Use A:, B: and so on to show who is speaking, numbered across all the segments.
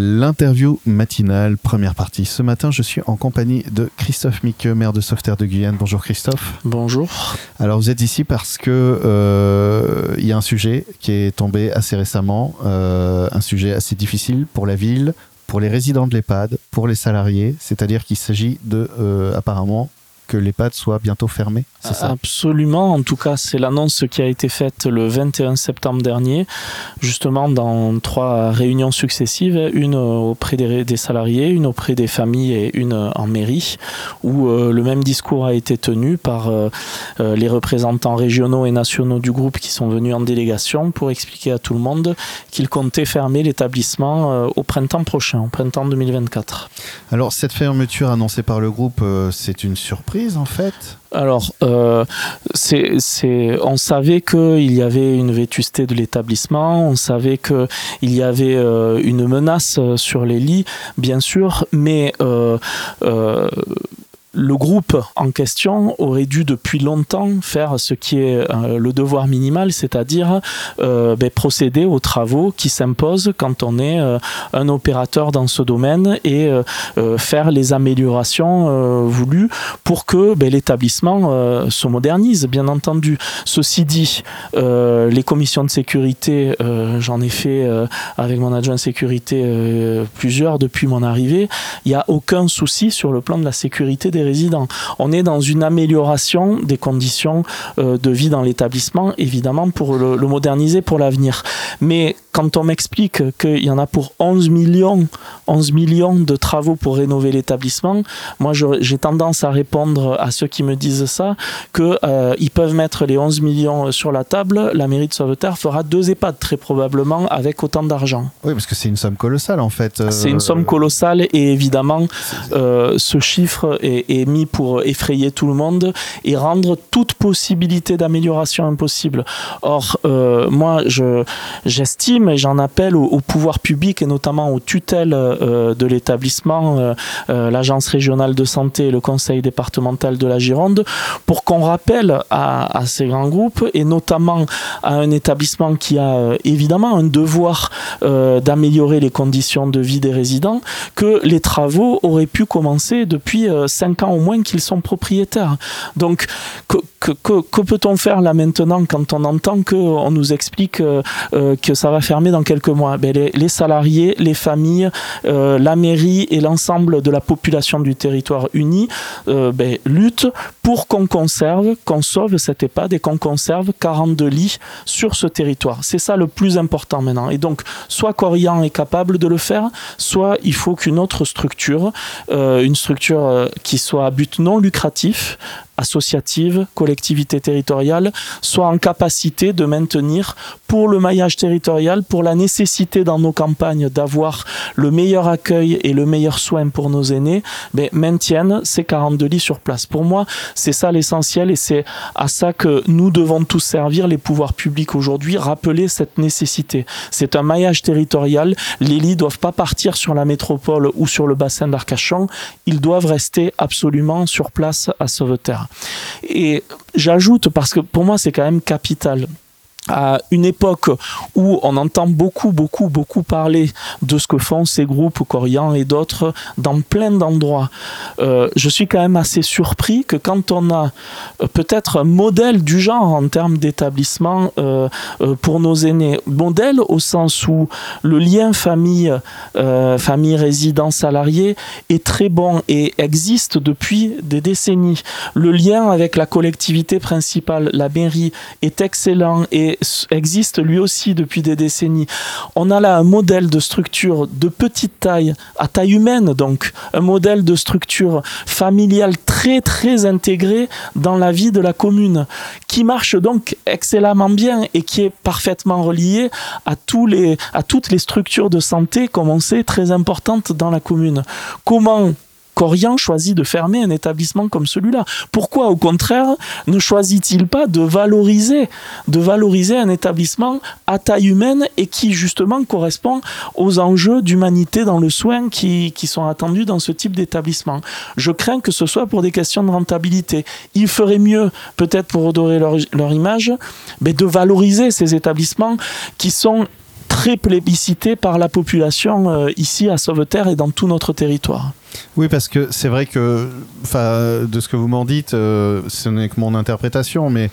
A: L'interview matinale, première partie. Ce matin, je suis en compagnie de Christophe Miqueux, maire de Sauveterre de Guyane. Bonjour Christophe.
B: Bonjour.
A: Alors vous êtes ici parce que euh, il y a un sujet qui est tombé assez récemment, euh, un sujet assez difficile pour la ville, pour les résidents de l'EHPAD, pour les salariés, c'est-à-dire qu'il s'agit de euh, apparemment que l'EHPAD soit bientôt fermé, c'est ça?
B: Absolument, en tout cas c'est l'annonce qui a été faite le 21 septembre dernier, justement dans trois réunions successives, une auprès des, salariés, une auprès des familles et une en mairie, où euh, le même discours a été tenu par euh, euh, les représentants régionaux et nationaux du groupe qui sont venus en délégation pour expliquer à tout le monde qu'ils comptaient fermer l'établissement au printemps prochain, au printemps 2024.
A: Alors cette fermeture annoncée par le groupe, c'est une surprise
B: alors, euh, c'est, on savait qu'il y avait une vétusté de l'établissement, on savait qu'il y avait euh, une menace sur les lits, bien sûr, mais euh, le groupe en question aurait dû depuis longtemps faire ce qui est euh, le devoir minimal, c'est-à-dire euh, ben, procéder aux travaux qui s'imposent quand on est euh, un opérateur dans ce domaine et faire les améliorations voulues pour que ben, l'établissement se modernise, bien entendu. Ceci dit, les commissions de sécurité, j'en ai fait avec mon adjoint de sécurité plusieurs depuis mon arrivée, il n'y a aucun souci sur le plan de la sécurité des résidents. On est dans une amélioration des conditions euh, de vie dans l'établissement, évidemment, pour le, moderniser pour l'avenir. Mais quand on m'explique qu'il y en a pour 11 millions, 11 millions de travaux pour rénover l'établissement, moi j'ai tendance à répondre à ceux qui me disent ça qu'ils euh, peuvent mettre les 11 millions sur la table. La mairie de Sauveterre fera deux EHPAD très probablement avec autant d'argent.
A: Oui, parce que c'est une somme colossale en fait.
B: C'est une somme colossale et évidemment euh, ce chiffre est, est mis pour effrayer tout le monde et rendre toute possibilité d'amélioration impossible. Or, euh, moi, je, j'estime et j'en appelle au, pouvoir public et notamment aux tutelles euh, de l'établissement, euh, l'agence régionale de santé et le conseil départemental de la Gironde, pour qu'on rappelle à, à, ces grands groupes et notamment à un établissement qui a évidemment un devoir d'améliorer les conditions de vie des résidents, que les travaux auraient pu commencer depuis 5 au moins qu'ils sont propriétaires. Donc, que, peut-on faire là maintenant quand on entend qu'on nous explique euh, euh, que ça va fermer dans quelques mois? Ben, les, salariés, les familles, euh, la mairie et l'ensemble de la population du territoire uni ben, luttent pour qu'on conserve, qu'on sauve cette EHPAD et qu'on conserve 42 lits sur ce territoire. C'est ça le plus important maintenant. Et donc, soit Corian est capable de le faire, soit il faut qu'une autre structure, une structure qui soit à but non lucratif, associative, collectivité territoriale, soit en capacité de maintenir pour le maillage territorial, pour la nécessité dans nos campagnes d'avoir le meilleur accueil et le meilleur soin pour nos aînés, ben, maintiennent ces 42 lits sur place. Pour moi, c'est ça l'essentiel et c'est à ça que nous devons tous servir, les pouvoirs publics aujourd'hui, rappeler cette nécessité. C'est un maillage territorial. Les lits doivent pas partir sur la métropole ou sur le bassin d'Arcachon. Ils doivent rester absolument sur place à Sauveterre. Et j'ajoute, parce que pour moi c'est quand même capital, à une époque où on entend beaucoup, beaucoup, beaucoup parler de ce que font ces groupes, Corian et d'autres, dans plein d'endroits. Euh, je suis quand même assez surpris que quand on a euh, peut-être un modèle du genre en termes d'établissement euh, pour nos aînés, modèle au sens où le lien famille, famille résident salarié est très bon et existe depuis des décennies. Le lien avec la collectivité principale, la mairie, est excellent et existe lui aussi depuis des décennies. On a là un modèle de structure de petite taille, à taille humaine donc, un modèle de structure familiale très très intégré dans la vie de la commune, qui marche donc excellemment bien et qui est parfaitement relié à, tous les, à toutes les structures de santé, comme on sait, très importantes dans la commune. Comment Corian choisit de fermer un établissement comme celui-là Pourquoi, au contraire, ne choisit-il pas de valoriser, de un établissement à taille humaine et qui, justement, correspond aux enjeux d'humanité dans le soin qui, sont attendus dans ce type d'établissement? Je crains que ce soit pour des questions de rentabilité. Il ferait mieux, peut-être pour redorer leur, image, mais de valoriser ces établissements qui sont très plébiscité par la population ici à Sauveterre et dans tout notre territoire.
A: Oui, parce que c'est vrai que, de ce que vous m'en dites, euh, ce n'est que mon interprétation, mais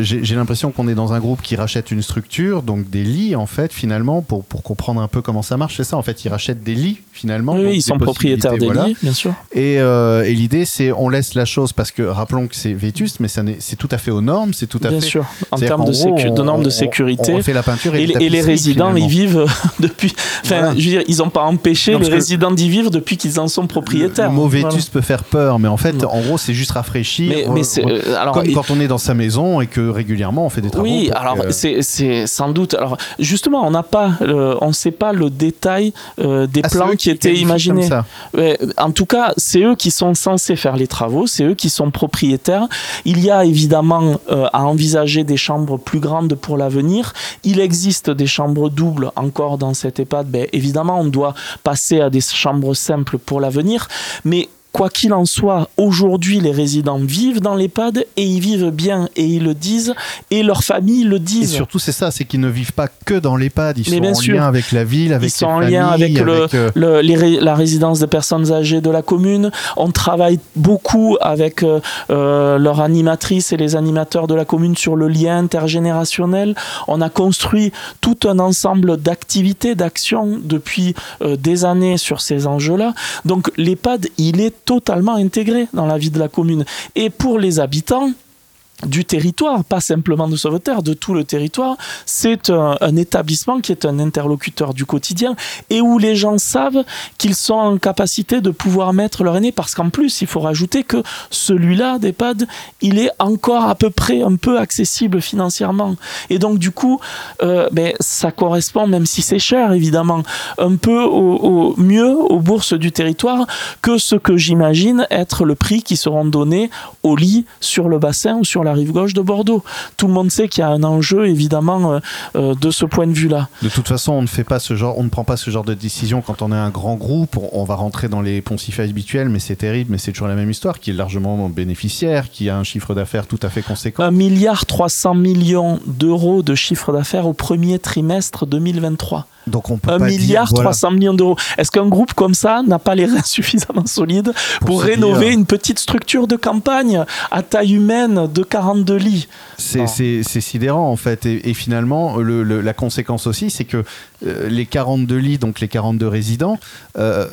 A: j'ai l'impression qu'on est dans un groupe qui rachète une structure, donc des lits, en fait, finalement, pour, pour comprendre un peu comment ça marche. C'est ça, en fait, ils rachètent des lits, finalement.
B: Oui, ils sont propriétaires des lits, bien sûr.
A: Et, euh, et l'idée, c'est on laisse la chose, parce que rappelons que c'est vétuste, mais c'est tout à fait aux normes, c'est tout à
B: bien
A: fait.
B: Bien sûr, en termes de, de, normes de sécurité.
A: On, fait la peinture et,
B: et, les résidents, ils vivent depuis. Enfin, je veux dire, ils n'ont pas empêché les résidents d'y vivre depuis qu'ils en sont propriétaires.
A: Le, vétus peut faire peur, mais en fait, en gros, c'est juste rafraîchir. Mais, euh, alors, comme quand on est dans sa maison et que régulièrement on fait des travaux.
B: Oui, alors c'est sans doute. Alors justement, on n'a pas, on ne sait pas le détail euh, des ah, plans qui étaient imaginés. en tout cas, c'est eux qui sont censés faire les travaux, c'est eux qui sont propriétaires. Il y a évidemment euh, à envisager des chambres plus grandes pour l'avenir. Il existe des chambres doubles encore dans cette EHPAD. Ben, évidemment, on doit passer à des chambres simples pour l'avenir, mais Quoi qu'il en soit, aujourd'hui, les résidents vivent dans l'EHPAD et ils vivent bien et ils le disent et leurs familles le disent.
A: Et surtout, c'est ça, c'est qu'ils ne vivent pas que dans l'EHPAD, ils sont en lien avec la ville, avec
B: Ils sont en lien avec, euh, la résidence des personnes âgées de la commune. On travaille beaucoup avec euh, euh, leurs animatrices et les animateurs de la commune sur le lien intergénérationnel. On a construit tout un ensemble d'activités, d'actions depuis des années sur ces enjeux-là. Donc l'EHPAD, il est totalement intégré dans la vie de la commune. Et pour les habitants, du territoire, pas simplement de Sauveterre, de tout le territoire. C'est un, établissement qui est un interlocuteur du quotidien et où les gens savent qu'ils sont en capacité de pouvoir mettre leur aîné parce qu'en plus, il faut rajouter que celui-là d'EHPAD, il est encore à peu près un peu accessible financièrement. Et donc, du coup, euh, ben, ça correspond, même si c'est cher évidemment, un peu au, mieux aux bourses du territoire que ce que j'imagine être le prix qui seront donnés au lit sur le bassin ou sur la rive gauche de Bordeaux. Tout le monde sait qu'il y a un enjeu évidemment euh, euh, de ce point de vue-là.
A: De toute façon, on ne fait pas ce genre, on ne prend pas ce genre de décision quand on est un grand groupe. On, va rentrer dans les poncifs habituels, mais c'est terrible, mais c'est toujours la même histoire, qui est largement bénéficiaire, qui a un chiffre d'affaires tout à fait conséquent.
B: Un milliard 300 millions d'euros de chiffre d'affaires au premier trimestre 2023.
A: Donc on peut
B: un milliard 300 millions d'euros. Est-ce qu'un groupe comme ça n'a pas les reins suffisamment solides pour, rénover une petite structure de campagne à taille humaine de 42 lits
A: C'est sidérant en fait. Et, finalement, la conséquence aussi, c'est que euh, les 42 lits, donc les 42 résidents, euh,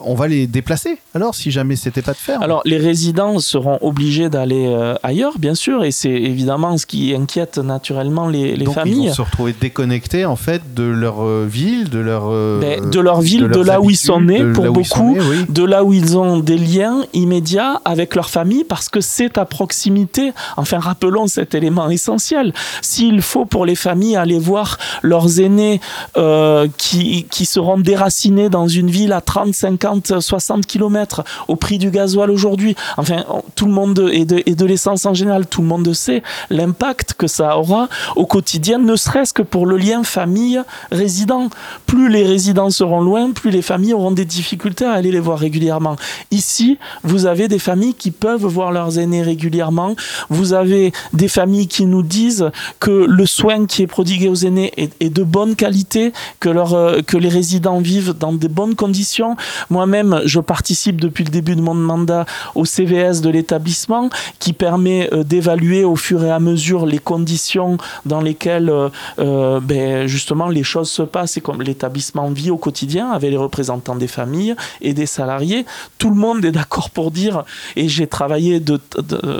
A: on va les déplacer alors si jamais c'était pas de faire
B: Alors les résidents seront obligés d'aller euh, ailleurs, bien sûr, et c'est évidemment ce qui inquiète naturellement les, les
A: donc
B: familles.
A: Ils vont se retrouver déconnectés en fait de leur ville, de leur
B: ben, de leur ville, de, là où ils sont nés pour beaucoup, de là où ils ont des liens immédiats avec leur famille parce que c'est à proximité. Enfin, rappelons cet élément essentiel. S'il faut pour les familles aller voir leurs aînés euh, qui, seront déracinés dans une ville à 30, 50, 60 km au prix du gasoil aujourd'hui. Enfin, tout le monde, et de, et de l'essence en général, tout le monde sait l'impact que ça aura au quotidien, ne serait-ce que pour le lien famille-résident. Plus les résidents seront loin, plus les familles auront des difficultés à aller les voir régulièrement. Ici, vous avez des familles qui peuvent voir leurs aînés régulièrement. Vous avez des familles qui nous disent que le soin qui est prodigué aux aînés est, de bonne qualité, euh, que les résidents vivent dans de bonnes conditions. Moi-même, je participe depuis le début de mon mandat au CVS de l'établissement qui permet euh, d'évaluer au fur et à mesure les conditions dans lesquelles euh, ben, justement les choses se passent et comme l'établissement vit au quotidien avec les représentants des familles et des salariés. Tout le monde est d'accord pour dire, et j'ai travaillé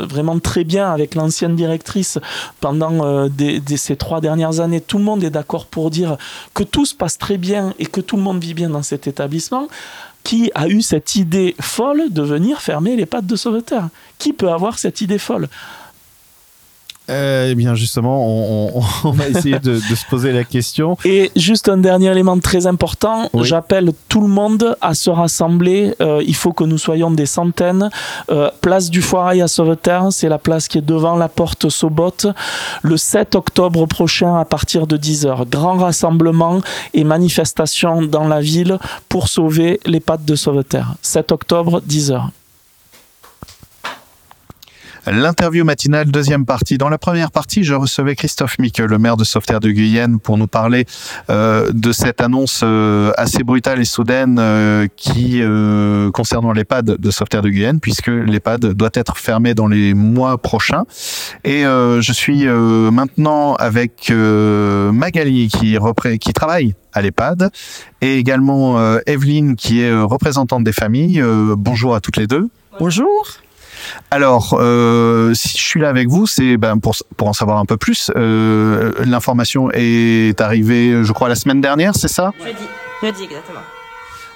B: vraiment très bien avec l'ancienne directrice pendant ces trois dernières années, tout le monde est d'accord pour dire que tout se passe très bien et que tout le monde vit bien dans cet établissement, qui a eu cette idée folle de venir fermer les pattes de sauveteur Qui peut avoir cette idée folle?
A: Euh, eh bien justement, on, va essayer de, se poser la question.
B: Et juste un dernier élément très important, j'appelle tout le monde à se rassembler. Euh, il faut que nous soyons des centaines. Euh, place du Foirail à Sauveterre, c'est la place qui est devant la porte Sobot, le 7 octobre prochain à partir de 10h. Grand rassemblement et manifestation dans la ville pour sauver les pattes de Sauveterre. 7 octobre, 10h.
A: L'interview matinale, deuxième partie. Dans la première partie, je recevais Christophe Mique, le maire de Sauveterre de Guyenne, pour nous parler euh, de cette annonce euh, assez brutale et soudaine euh, qui concernant l'EHPAD de Sauveterre de Guyenne, puisque l'EHPAD doit être fermé dans les mois prochains. Et je suis maintenant avec Magali qui, qui travaille à l'EHPAD et également Evelyne qui est représentante des familles. bonjour à toutes les deux.
C: Bonjour.
A: Alors, euh, si je suis là avec vous, c'est ben, pour, pour en savoir un peu plus. Euh, L'information est arrivée, je crois, la semaine dernière, c'est ça?
C: Jeudi, jeudi exactement.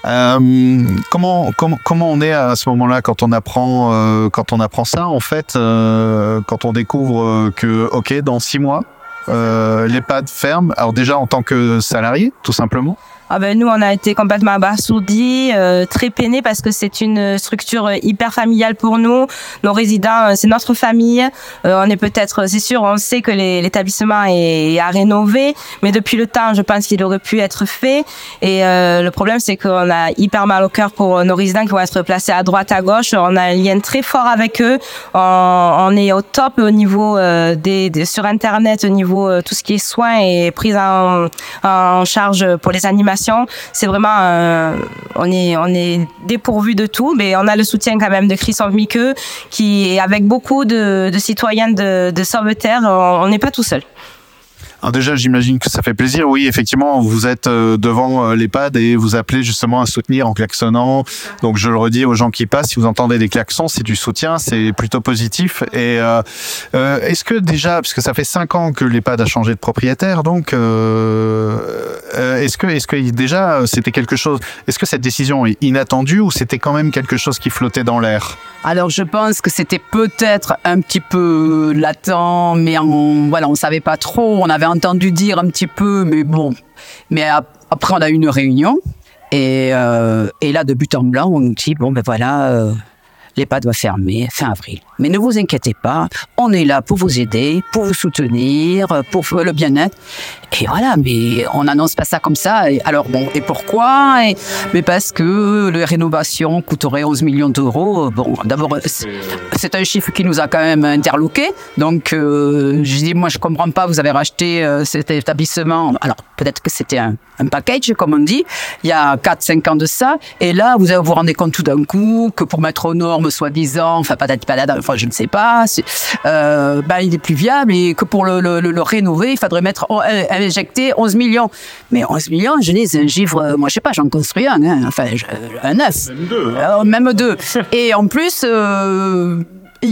A: Euh, comment, comment, comment on est à ce moment-là quand on apprend euh, quand on apprend ça en fait euh, quand on découvre que ok dans six mois l'EHPAD ferme alors déjà en tant que salarié tout simplement
C: ah ben, nous, on a été complètement abasourdis, euh, très peinés parce que c'est une structure hyper familiale pour nous. Nos résidents, euh, c'est notre famille. Euh, on est peut-être, c'est sûr, on sait que l'établissement est à rénover, mais depuis le temps, je pense qu'il aurait pu être fait. Et le problème, c'est qu'on a hyper mal au cœur pour nos résidents qui vont être placés à droite, à gauche. On a un lien très fort avec eux. On, est au top au niveau des, sur Internet, au niveau tout ce qui est soins et prise en, en charge pour les animations c'est vraiment, euh, on est, on est dépourvu de tout, mais on a le soutien quand même de Christophe Miqueux, qui, avec beaucoup de, citoyens de, de Sauveterre, on n'est pas tout seul.
A: Déjà, j'imagine que ça fait plaisir. Oui, effectivement, vous êtes euh, devant euh, l'EHPAD et vous appelez justement à soutenir en klaxonnant. Donc je le redis aux gens qui passent, si vous entendez des klaxons, c'est du soutien, c'est plutôt positif. Et est-ce que déjà, parce que ça fait cinq ans que l'EHPAD a changé de propriétaire, donc est-ce que, est-ce que déjà c'était quelque chose, est-ce que cette décision est inattendue ou c'était quand même quelque chose qui flottait dans l'air?
D: Alors je pense que c'était peut-être un petit peu latent, mais on, voilà, on savait pas trop. On avait entendu dire un petit peu, mais bon. Mais après, on a eu une réunion. Et, euh, et là, de but en blanc, on nous dit, bon, ben voilà, euh, l'EHPAD va fermer fin avril. Mais ne vous inquiétez pas, on est là pour vous aider, pour vous soutenir, pour le bien-être. Et voilà, mais on n'annonce pas ça comme ça. Alors bon, et pourquoi? Mais parce que la rénovation coûterait 11 millions d'euros. Bon, d'abord, c'est un chiffre qui nous a quand même interloqué. Donc, euh, je dis, moi, je comprends pas. Vous avez racheté euh, cet établissement. Alors, peut-être que c'était un, package, comme on dit. Il y a 4-5 ans de ça. Et là, vous vous rendez compte tout d'un coup que pour mettre aux normes, soi-disant, enfin, pas pas enfin, je ne sais pas, euh, ben, il est plus viable et que pour le, le, le, rénover, il faudrait mettre, oh, euh, injecter 11 millions. Mais 11 millions, je dis, un chiffre, euh, moi, je sais pas, j'en construis un, hein, enfin, un neuf. Même deux. Hein. même deux. Et en plus, euh,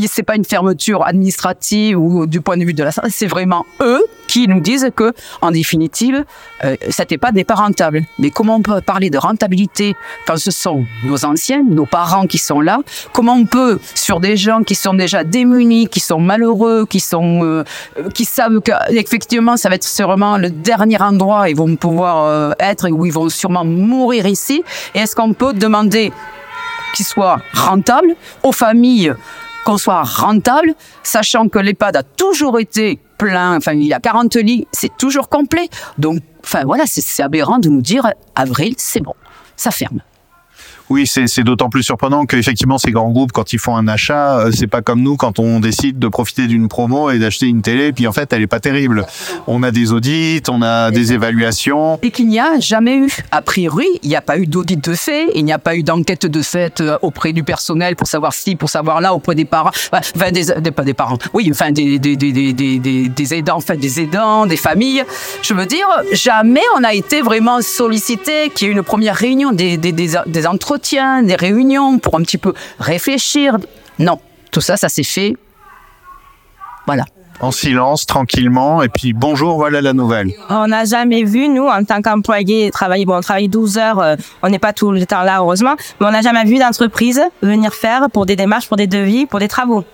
D: c'est pas une fermeture administrative ou du point de vue de la santé, c'est vraiment eux qui nous disent que, en définitive, euh, cet EHPAD n'est pas rentable. Mais comment on peut parler de rentabilité quand ce sont nos anciens, nos parents qui sont là? Comment on peut, sur des gens qui sont déjà démunis, qui sont malheureux, qui sont, euh, qui savent qu'effectivement, ça va être sûrement le dernier endroit où ils vont pouvoir euh, être et où ils vont sûrement mourir ici. Et est-ce qu'on peut demander qu'ils soient rentables aux familles qu'on soit rentable, sachant que l'EHPAD a toujours été plein, enfin il y a 40 lits, c'est toujours complet. Donc, enfin voilà, c'est aberrant de nous dire avril, c'est bon, ça ferme.
A: Oui, c'est d'autant plus surprenant qu'effectivement ces grands groupes, quand ils font un achat, euh, c'est pas comme nous quand on décide de profiter d'une promo et d'acheter une télé, puis en fait elle est pas terrible. On a des audits, on a des évaluations.
D: Et qu'il n'y a jamais eu. A priori, il n'y a pas eu d'audit de fait, il n'y a pas eu d'enquête de fait euh, auprès du personnel pour savoir si, pour savoir là, auprès des parents, enfin des, des pas des parents, oui, enfin des, des, des, des, des aidants, enfin des aidants, des familles. Je veux dire, jamais on a été vraiment sollicité, qu'il y ait une première réunion des, des, des, des des réunions pour un petit peu réfléchir. Non, tout ça, ça s'est fait. Voilà
A: en silence, tranquillement, et puis bonjour, voilà la nouvelle.
C: On n'a jamais vu, nous, en tant qu'employés, travailler, bon, on travaille 12 heures, euh, on n'est pas tout le temps là, heureusement, mais on n'a jamais vu d'entreprise venir faire pour des démarches, pour des devis, pour des travaux.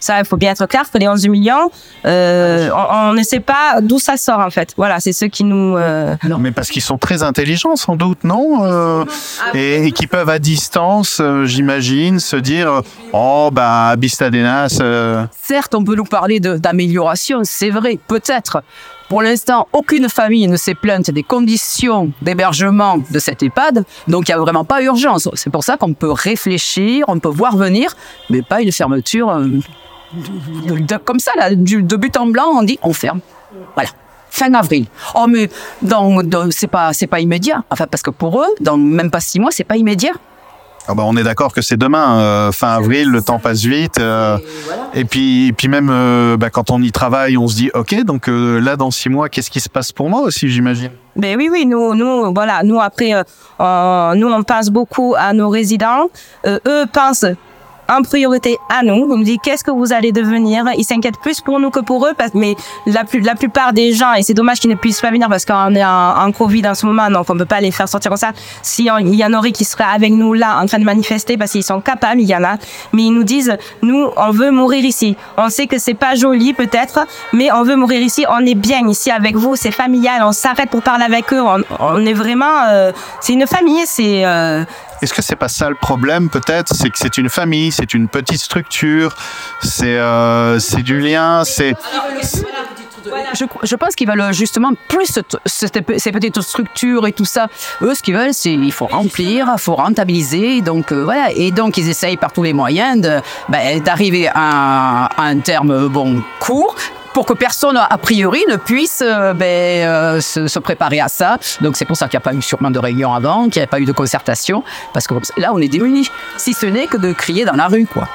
C: Ça, il faut bien être clair que les 11 millions, euh, on, ne sait pas d'où ça sort en fait. Voilà, c'est ceux qui nous. Euh...
A: Non, mais parce qu'ils sont très intelligents sans doute, non euh, ah et, et, qui peuvent à distance, euh, j'imagine, se dire oh bah Bistadenas. Euh.
D: Certes, on peut nous parler d'amélioration, c'est vrai, peut-être. Pour l'instant, aucune famille ne s'est plainte des conditions d'hébergement de cette EHPAD, donc il n'y a vraiment pas urgence. C'est pour ça qu'on peut réfléchir, on peut voir venir, mais pas une fermeture de- de- comme ça, là, du- de but en blanc, on dit on ferme. Voilà. Fin avril. Oh, mais dans, dans- c'est pas, c'est pas immédiat. Enfin, parce que pour eux, dans même pas six mois, c'est pas immédiat.
A: Ah bah, on est d'accord que c'est demain, euh, fin avril, le temps passe vite. euh, et puis, et puis même euh, bah, quand on y travaille, on se dit, ok, donc euh, là dans six mois, qu'est-ce qui se passe pour moi aussi, j'imagine?
C: Ben oui, oui, nous, nous, voilà, nous après, nous on pense beaucoup à nos résidents. Euh, eux pensent en priorité à nous. On nous dit qu'est-ce que vous allez devenir? Ils s'inquiètent plus pour nous que pour eux, parce, mais la, plus, la plupart des gens, et c'est dommage qu'ils ne puissent pas venir parce qu'on est en, en Covid en ce moment, donc on peut pas les faire sortir comme ça. S'il y en aurait qui seraient avec nous là en train de manifester parce qu'ils sont capables, il y en a, mais ils nous disent nous, on veut mourir ici. On sait que c'est pas joli peut-être, mais on veut mourir ici. On est bien ici avec vous, c'est familial. On s'arrête pour parler avec eux. On, on est vraiment, euh, c'est une famille. C'est euh,
A: Est-ce que c'est pas ça le problème peut-être? C'est que c'est une famille, c'est une petite structure, c'est euh, c'est du lien, c'est
D: Je, je pense qu'ils veulent justement plus cette- cette- ces petites structures et tout ça. Eux, ce qu'ils veulent, c'est il faut remplir, il faut rentabiliser. Donc euh, voilà. Et donc ils essayent par tous les moyens ben, d'arriver à, à un terme bon court pour que personne a priori ne puisse euh, ben, euh, se, préparer à ça. Donc c'est pour ça qu'il n'y a pas eu sûrement de réunion avant, qu'il n'y a pas eu de concertation, parce que là on est démunis, si ce n'est que de crier dans la rue, quoi.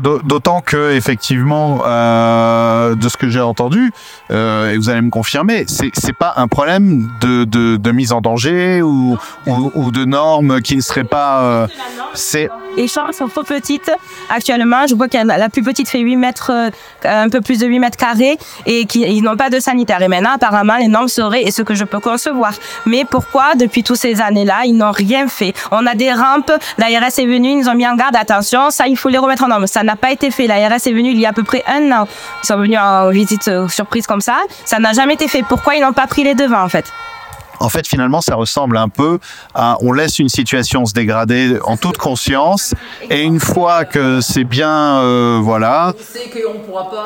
A: D'autant que effectivement, euh, de ce que j'ai entendu, et vous allez me confirmer, c'est pas un problème de, mise en danger ou, ou, de normes qui ne seraient pas. c'est
C: les chambres sont trop petites. Actuellement, je vois que la plus petite fait 8 mètres, euh, un peu plus de 8 mètres carrés et qu'ils n'ont pas de sanitaire. Et maintenant, apparemment, les normes seraient, et ce que je peux concevoir. Mais pourquoi, depuis toutes ces années-là, ils n'ont rien fait? On a des rampes, l'ARS est venu, ils nous ont mis en garde, attention, ça, il faut les remettre en norme. Ça n'a pas été fait. L'ARS est venu il y a à peu près un an. Ils sont venus en visite euh, surprise comme ça. Ça n'a jamais été fait. Pourquoi ils n'ont pas pris les devants, en fait?
A: En fait finalement ça ressemble un peu à on laisse une situation se dégrader en toute conscience et une fois que c'est bien euh, voilà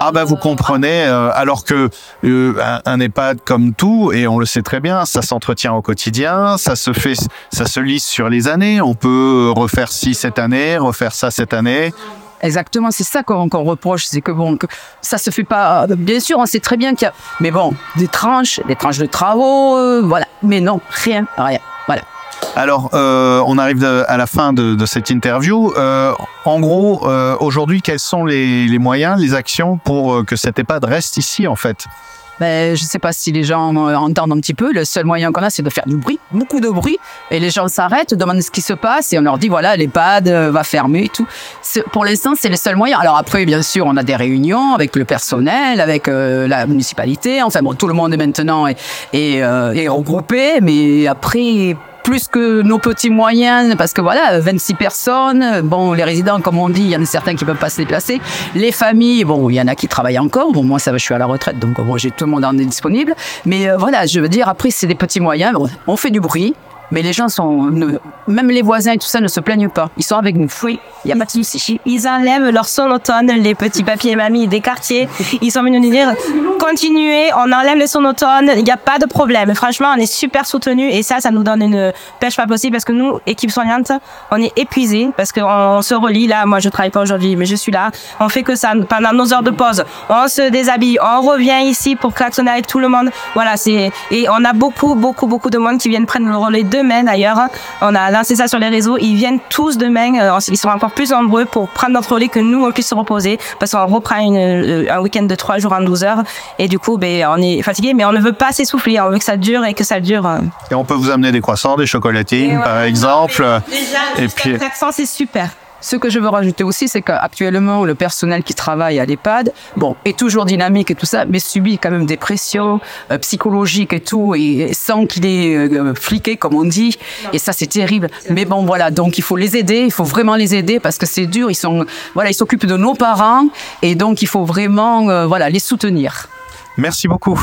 A: ah bah vous comprenez euh, alors que euh, un, un EHPAD comme tout et on le sait très bien ça s'entretient au quotidien ça se fait ça se lisse sur les années on peut refaire ci cette année refaire ça cette année
D: Exactement, c'est ça qu'on reproche, c'est que bon, que ça se fait pas. Bien sûr, on sait très bien qu'il y a, mais bon, des tranches, des tranches de travaux, euh, voilà. Mais non, rien, rien, voilà.
A: Alors, euh, on arrive à la fin de, cette interview. Euh, en gros, euh, aujourd'hui, quels sont les, les moyens, les actions pour euh, que cet EHPAD reste ici, en fait?
D: Ben, je sais pas si les gens euh, entendent un petit peu. Le seul moyen qu'on a, c'est de faire du bruit, beaucoup de bruit, et les gens s'arrêtent, demandent ce qui se passe, et on leur dit voilà, l'EHPAD euh, va fermer et tout. Pour l'instant, c'est le seul moyen. Alors après, bien sûr, on a des réunions avec le personnel, avec euh, la municipalité. Enfin bon, tout le monde est maintenant est, est, euh, est regroupé, mais après. Plus que nos petits moyens, parce que voilà, 26 personnes. Bon, les résidents, comme on dit, il y en a certains qui peuvent pas se déplacer. Les familles, bon, il y en a qui travaillent encore. Bon, moi, ça va, je suis à la retraite, donc bon, j'ai tout le monde en est disponible. Mais euh, voilà, je veux dire, après, c'est des petits moyens. Bon, on fait du bruit, mais les gens sont, ne- même les voisins et tout ça ne se plaignent pas. Ils sont avec nous.
C: Oui.
D: Il y a pas de souci.
C: Ils enlèvent leur sonotone, les petits papiers mamie des quartiers. Ils sont venus nous dire continuez, on enlève les sonotones, il n'y a pas de problème. Franchement, on est super soutenus et ça, ça nous donne une pêche pas possible parce que nous, équipe soignante, on est épuisés parce qu'on on se relie là. Moi, je travaille pas aujourd'hui, mais je suis là. On fait que ça pendant nos heures de pause. On se déshabille, on revient ici pour klaxonner avec tout le monde. Voilà, c'est et on a beaucoup, beaucoup, beaucoup de monde qui viennent prendre le relais demain d'ailleurs. On a lancé ça sur les réseaux. Ils viennent tous demain. euh, Ils sont encore plus nombreux pour prendre notre relais que nous on puisse se reposer parce qu'on reprend une, euh, un week-end de trois jours en 12 heures et du coup, ben on est fatigué, mais on ne veut pas s'essouffler. On veut que ça dure et que ça dure.
A: Et on peut vous amener des croissants, des chocolatines, par exemple. Et puis,
C: c'est super.
D: Ce que je veux rajouter aussi, c'est qu'actuellement, le personnel qui travaille à l'EHPAD, bon, est toujours dynamique et tout ça, mais subit quand même des pressions euh, psychologiques et tout, et sans qu'il est euh, fliqué, comme on dit. Et ça, c'est terrible. Mais bon, voilà. Donc, il faut les aider. Il faut vraiment les aider parce que c'est dur. Ils sont, voilà, ils s'occupent de nos parents. Et donc, il faut vraiment, euh, voilà, les soutenir.
A: merci beaucoup.